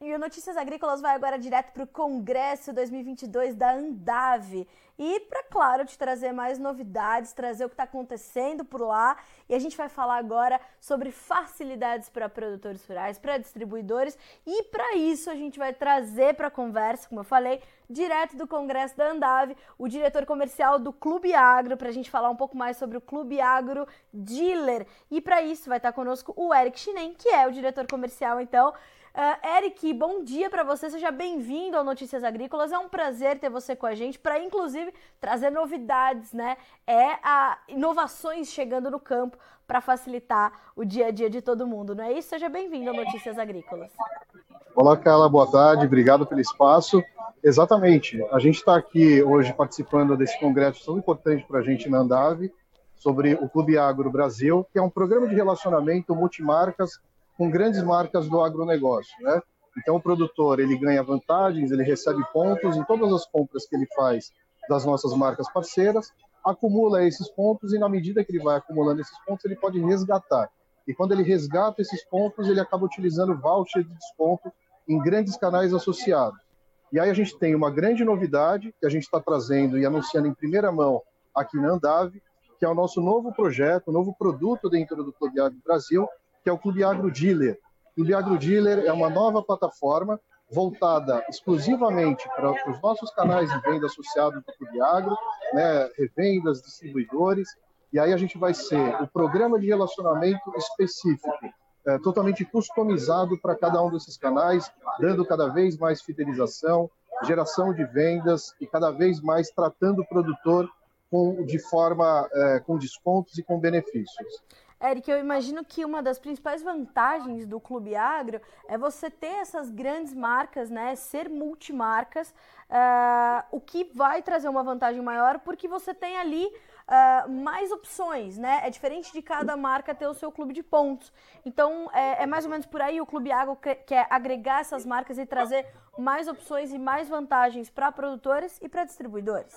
E o Notícias Agrícolas vai agora direto para o Congresso 2022 da Andave. E para, claro, te trazer mais novidades, trazer o que está acontecendo por lá. E a gente vai falar agora sobre facilidades para produtores rurais, para distribuidores. E para isso a gente vai trazer para a conversa, como eu falei, direto do Congresso da Andave, o diretor comercial do Clube Agro, para a gente falar um pouco mais sobre o Clube Agro Dealer. E para isso vai estar conosco o Eric Chinem, que é o diretor comercial, então. Uh, Eric, bom dia para você, seja bem-vindo ao Notícias Agrícolas. É um prazer ter você com a gente para, inclusive, trazer novidades, né? É a inovações chegando no campo para facilitar o dia a dia de todo mundo, não é isso? Seja bem-vindo ao Notícias Agrícolas. Olá, Carla, boa tarde, obrigado pelo espaço. Exatamente, a gente está aqui hoje participando desse congresso tão importante para a gente na Andave sobre o Clube Agro Brasil, que é um programa de relacionamento multimarcas com grandes marcas do agronegócio, né? Então o produtor ele ganha vantagens, ele recebe pontos em todas as compras que ele faz das nossas marcas parceiras, acumula esses pontos e na medida que ele vai acumulando esses pontos ele pode resgatar. E quando ele resgata esses pontos ele acaba utilizando voucher de desconto em grandes canais associados. E aí a gente tem uma grande novidade que a gente está trazendo e anunciando em primeira mão aqui na Andave, que é o nosso novo projeto, novo produto dentro do Agro Brasil, que é o Clube Agro Dealer. O Clube Agro Dealer é uma nova plataforma voltada exclusivamente para os nossos canais de venda associados ao Clube Agro, né, revendas, distribuidores, e aí a gente vai ser o programa de relacionamento específico, é, totalmente customizado para cada um desses canais, dando cada vez mais fidelização, geração de vendas e cada vez mais tratando o produtor com, de forma é, com descontos e com benefícios. Eric, eu imagino que uma das principais vantagens do Clube Agro é você ter essas grandes marcas, né? Ser multimarcas, uh, o que vai trazer uma vantagem maior porque você tem ali uh, mais opções, né? É diferente de cada marca ter o seu clube de pontos. Então, é, é mais ou menos por aí o Clube Agro quer agregar essas marcas e trazer mais opções e mais vantagens para produtores e para distribuidores.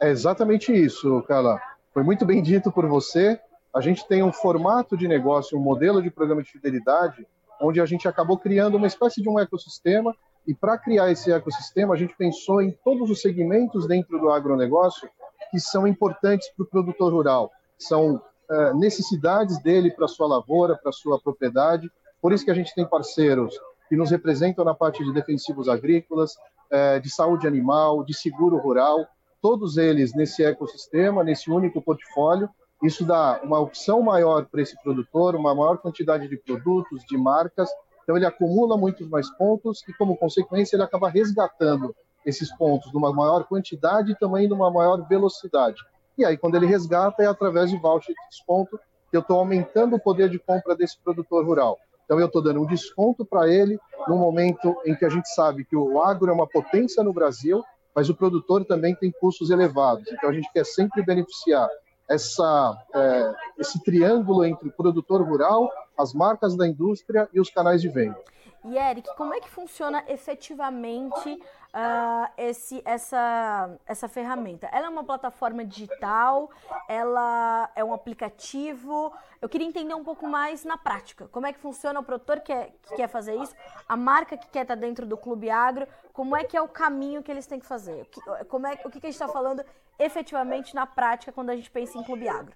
É exatamente isso, Carla. Foi muito bem dito por você a gente tem um formato de negócio, um modelo de programa de fidelidade, onde a gente acabou criando uma espécie de um ecossistema, e para criar esse ecossistema, a gente pensou em todos os segmentos dentro do agronegócio que são importantes para o produtor rural. São uh, necessidades dele para sua lavoura, para sua propriedade. Por isso que a gente tem parceiros que nos representam na parte de defensivos agrícolas, uh, de saúde animal, de seguro rural, todos eles nesse ecossistema, nesse único portfólio, isso dá uma opção maior para esse produtor, uma maior quantidade de produtos, de marcas. Então, ele acumula muitos mais pontos e, como consequência, ele acaba resgatando esses pontos numa maior quantidade e também numa maior velocidade. E aí, quando ele resgata, é através de voucher de desconto que eu estou aumentando o poder de compra desse produtor rural. Então, eu estou dando um desconto para ele no momento em que a gente sabe que o agro é uma potência no Brasil, mas o produtor também tem custos elevados. Então, a gente quer sempre beneficiar essa, é, esse triângulo entre o produtor rural, as marcas da indústria e os canais de venda. E Eric, como é que funciona efetivamente uh, esse, essa, essa ferramenta? Ela é uma plataforma digital? Ela é um aplicativo? Eu queria entender um pouco mais na prática. Como é que funciona o produtor que, é, que quer fazer isso? A marca que quer estar dentro do Clube Agro? Como é que é o caminho que eles têm que fazer? O que, como é, o que a gente está falando efetivamente na prática quando a gente pensa em Clube Agro?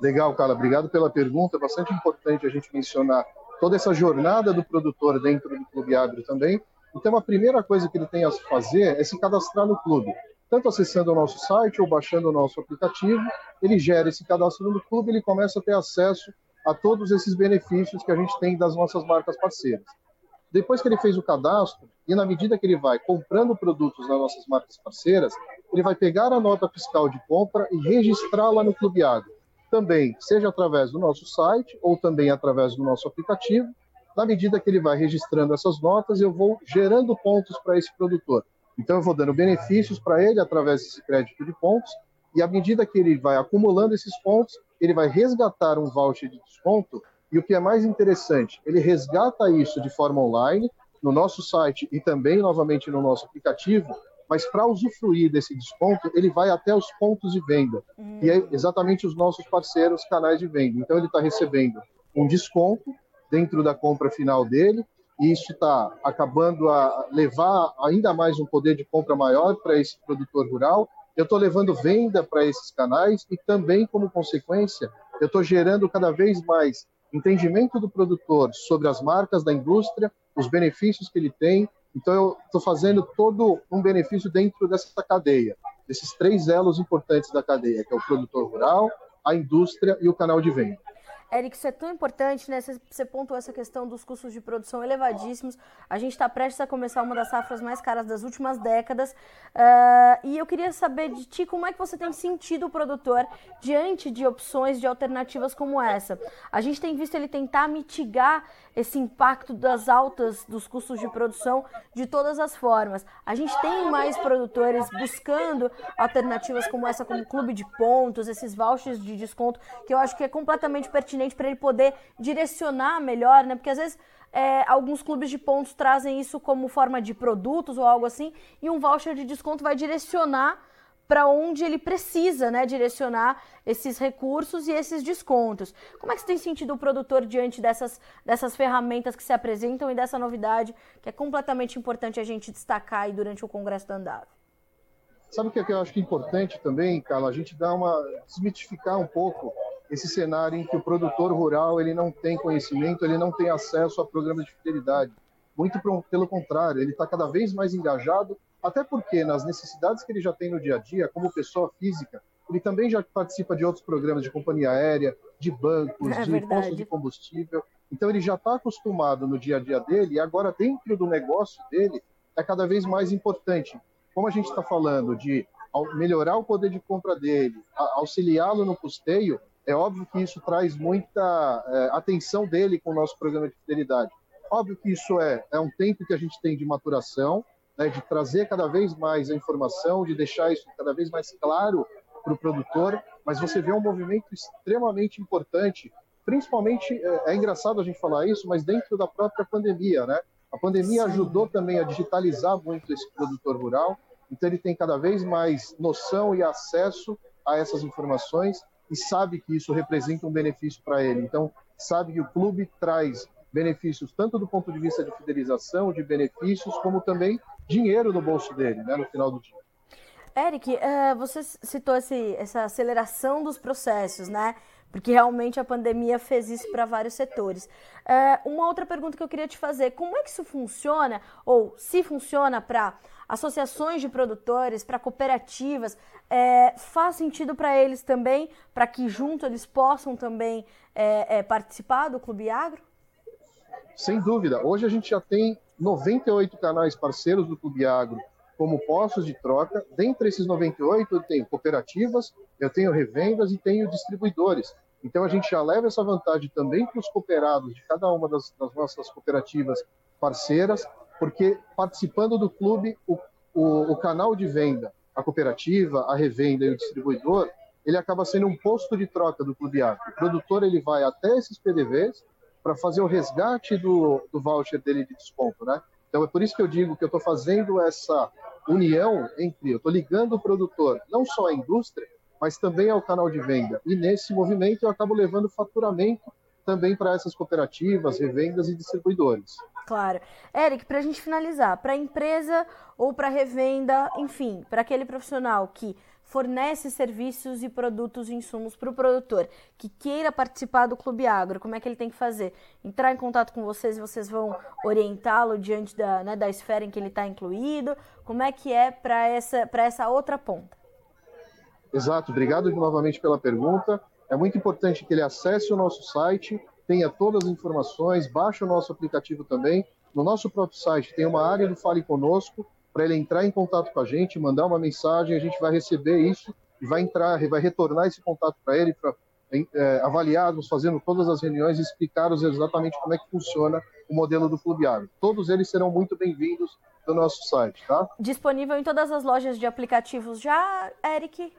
Legal, Carla. Obrigado pela pergunta. É bastante importante a gente mencionar toda essa jornada do produtor dentro do Clube Agro também. Então, a primeira coisa que ele tem a fazer é se cadastrar no clube. Tanto acessando o nosso site ou baixando o nosso aplicativo, ele gera esse cadastro no clube, ele começa a ter acesso a todos esses benefícios que a gente tem das nossas marcas parceiras. Depois que ele fez o cadastro, e na medida que ele vai comprando produtos das nossas marcas parceiras, ele vai pegar a nota fiscal de compra e registrá-la no Clube Agro também, seja através do nosso site ou também através do nosso aplicativo. Na medida que ele vai registrando essas notas, eu vou gerando pontos para esse produtor. Então, eu vou dando benefícios para ele através desse crédito de pontos, e à medida que ele vai acumulando esses pontos, ele vai resgatar um voucher de desconto. E o que é mais interessante, ele resgata isso de forma online, no nosso site e também, novamente, no nosso aplicativo, mas para usufruir desse desconto, ele vai até os pontos de venda. Uhum. E é exatamente os nossos parceiros canais de venda. Então ele está recebendo um desconto dentro da compra final dele, e isso está acabando a levar ainda mais um poder de compra maior para esse produtor rural. Eu estou levando venda para esses canais e também, como consequência, eu estou gerando cada vez mais entendimento do produtor sobre as marcas da indústria, os benefícios que ele tem. Então, eu estou fazendo todo um benefício dentro dessa cadeia, desses três elos importantes da cadeia, que é o produtor rural, a indústria e o canal de venda. Eric, isso é tão importante, né? Você pontuou essa questão dos custos de produção elevadíssimos. A gente está prestes a começar uma das safras mais caras das últimas décadas. Uh, e eu queria saber de ti como é que você tem sentido o produtor diante de opções de alternativas como essa. A gente tem visto ele tentar mitigar esse impacto das altas dos custos de produção de todas as formas. A gente tem mais produtores buscando alternativas como essa, como clube de pontos, esses vouchers de desconto, que eu acho que é completamente pertinente pertinente para ele poder direcionar melhor, né? Porque às vezes é, alguns clubes de pontos trazem isso como forma de produtos ou algo assim, e um voucher de desconto vai direcionar para onde ele precisa, né, direcionar esses recursos e esses descontos. Como é que você tem sentido o produtor diante dessas, dessas ferramentas que se apresentam e dessa novidade que é completamente importante a gente destacar aí durante o Congresso da Andave? Sabe o que eu acho que é importante também, Carla? A gente dá uma desmitificar um pouco esse cenário em que o produtor rural ele não tem conhecimento, ele não tem acesso a programas de fidelidade. Muito pelo contrário, ele está cada vez mais engajado, até porque nas necessidades que ele já tem no dia a dia, como pessoa física, ele também já participa de outros programas de companhia aérea, de bancos, é de postos de combustível. Então ele já está acostumado no dia a dia dele e agora dentro do negócio dele é cada vez mais importante. Como a gente está falando de melhorar o poder de compra dele, auxiliá-lo no custeio, é óbvio que isso traz muita é, atenção dele com o nosso programa de fidelidade. Óbvio que isso é, é um tempo que a gente tem de maturação, né, de trazer cada vez mais a informação, de deixar isso cada vez mais claro para o produtor, mas você vê um movimento extremamente importante, principalmente, é, é, engraçado a gente falar isso, mas dentro da própria pandemia, né? A pandemia Sim. ajudou também a digitalizar muito esse produtor rural, então ele tem cada vez mais noção e acesso a essas informações e sabe que isso representa um benefício para ele. Então, sabe que o clube traz benefícios tanto do ponto de vista de fidelização, de benefícios, como também dinheiro no bolso dele, né, no final do dia. Eric, uh, você citou esse, essa aceleração dos processos, né? Porque realmente a pandemia fez isso para vários setores. Uh, uma outra pergunta que eu queria te fazer: como é que isso funciona, ou se funciona para associações de produtores, para cooperativas, é, faz sentido para eles também, para que junto eles possam também é, é, participar do Clube Agro? Sem dúvida. Hoje a gente já tem 98 canais parceiros do Clube Agro como postos de troca. Dentre esses 98, eu tenho cooperativas, eu tenho revendas e tenho distribuidores. Então a gente já leva essa vantagem também para os cooperados de cada uma das, das nossas cooperativas parceiras porque participando do clube, o, o, o, canal de venda, a cooperativa, a revenda e o distribuidor, ele acaba sendo um posto de troca do clube agro. O produtor ele vai até esses PDVs para fazer o resgate do, do voucher dele de desconto, né? Então é por isso que eu digo que eu estou fazendo essa união entre, eu estou ligando o produtor não só à indústria, mas também ao canal de venda. E nesse movimento eu acabo levando faturamento também para essas cooperativas, revendas e distribuidores. Claro. Eric, para a gente finalizar, para a empresa ou para revenda, enfim, para aquele profissional que fornece serviços e produtos e insumos para o produtor que queira participar do Clube Agro, como é que ele tem que fazer? Entrar em contato com vocês e vocês vão orientá-lo diante da, né, da esfera em que ele está incluído? Como é que é para essa, essa outra ponta? Exato, obrigado novamente pela pergunta. É muito importante que ele acesse o nosso site, tenha todas as informações, baixe o nosso aplicativo também. No nosso próprio site tem uma área do Fale Conosco, para ele entrar em contato com a gente, mandar uma mensagem, a gente vai receber isso e vai entrar, vai retornar esse contato para ele, para é, avaliarmos, fazendo todas as reuniões e explicarmos exatamente como é que funciona o modelo do Clube. Todos eles serão muito bem-vindos no nosso site, tá? Disponível em todas as lojas de aplicativos já, Eric?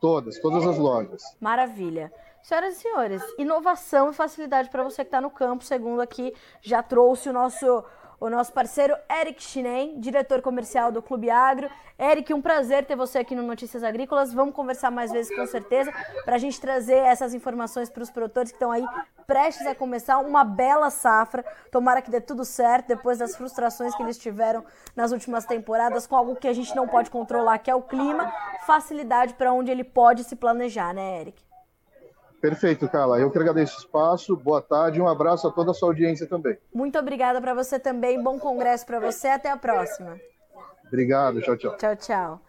Todas, todas as lojas. Maravilha. Senhoras e senhores, inovação e facilidade para você que está no campo, segundo aqui já trouxe o nosso o nosso parceiro Eric Chinem, diretor comercial do Clube Agro. Eric, um prazer ter você aqui no Notícias Agrícolas. Vamos conversar mais vezes com certeza para a gente trazer essas informações para os produtores que estão aí prestes a começar uma bela safra. Tomara que dê tudo certo depois das frustrações que eles tiveram nas últimas temporadas com algo que a gente não pode controlar, que é o clima, facilidade para onde ele pode se planejar, né, Eric? Perfeito, Carla. Eu que agradeço o espaço. Boa tarde e um abraço a toda a sua audiência também. Muito obrigada para você também. Bom congresso para você. Até a próxima. Obrigado. Tchau, tchau. Tchau, tchau.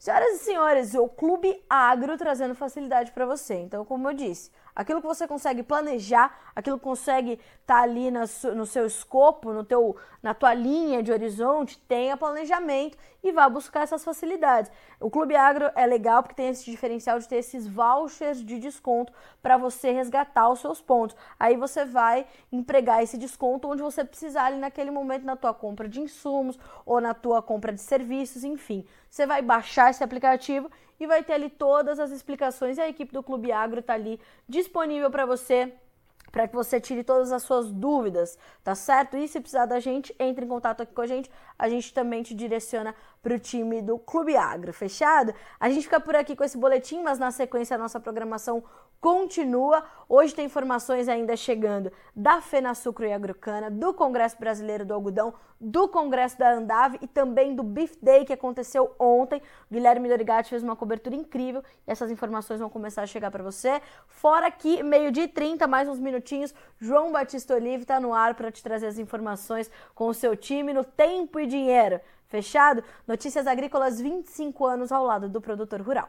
Senhoras e senhores, o Clube Agro trazendo facilidade para você. Então, como eu disse, aquilo que você consegue planejar, aquilo que consegue estar tá ali no seu escopo, no teu, na tua linha de horizonte, tenha planejamento e vá buscar essas facilidades. O Clube Agro é legal porque tem esse diferencial de ter esses vouchers de desconto para você resgatar os seus pontos. Aí você vai empregar esse desconto onde você precisar ali naquele momento na tua compra de insumos ou na tua compra de serviços, enfim. Você vai baixar esse aplicativo e vai ter ali todas as explicações e a equipe do Clube Agro está ali disponível para você para que você tire todas as suas dúvidas, tá certo? E se precisar da gente, entre em contato aqui com a gente, a gente também te direciona para o time do Clube Agro, fechado? A gente fica por aqui com esse boletim, mas na sequência a nossa programação continua. Hoje tem informações ainda chegando da Fena Sucro e Agrocana, do Congresso Brasileiro do Algodão, do Congresso da Andave e também do Beef Day que aconteceu ontem. O Guilherme Dorigatti fez uma cobertura incrível e essas informações vão começar a chegar para você. Fora que, meio-dia e 30, mais uns minutinhos, João Batista Olive está no ar para te trazer as informações com o seu time no Tempo e Dinheiro. Fechado? Notícias Agrícolas 25 anos ao lado do produtor rural.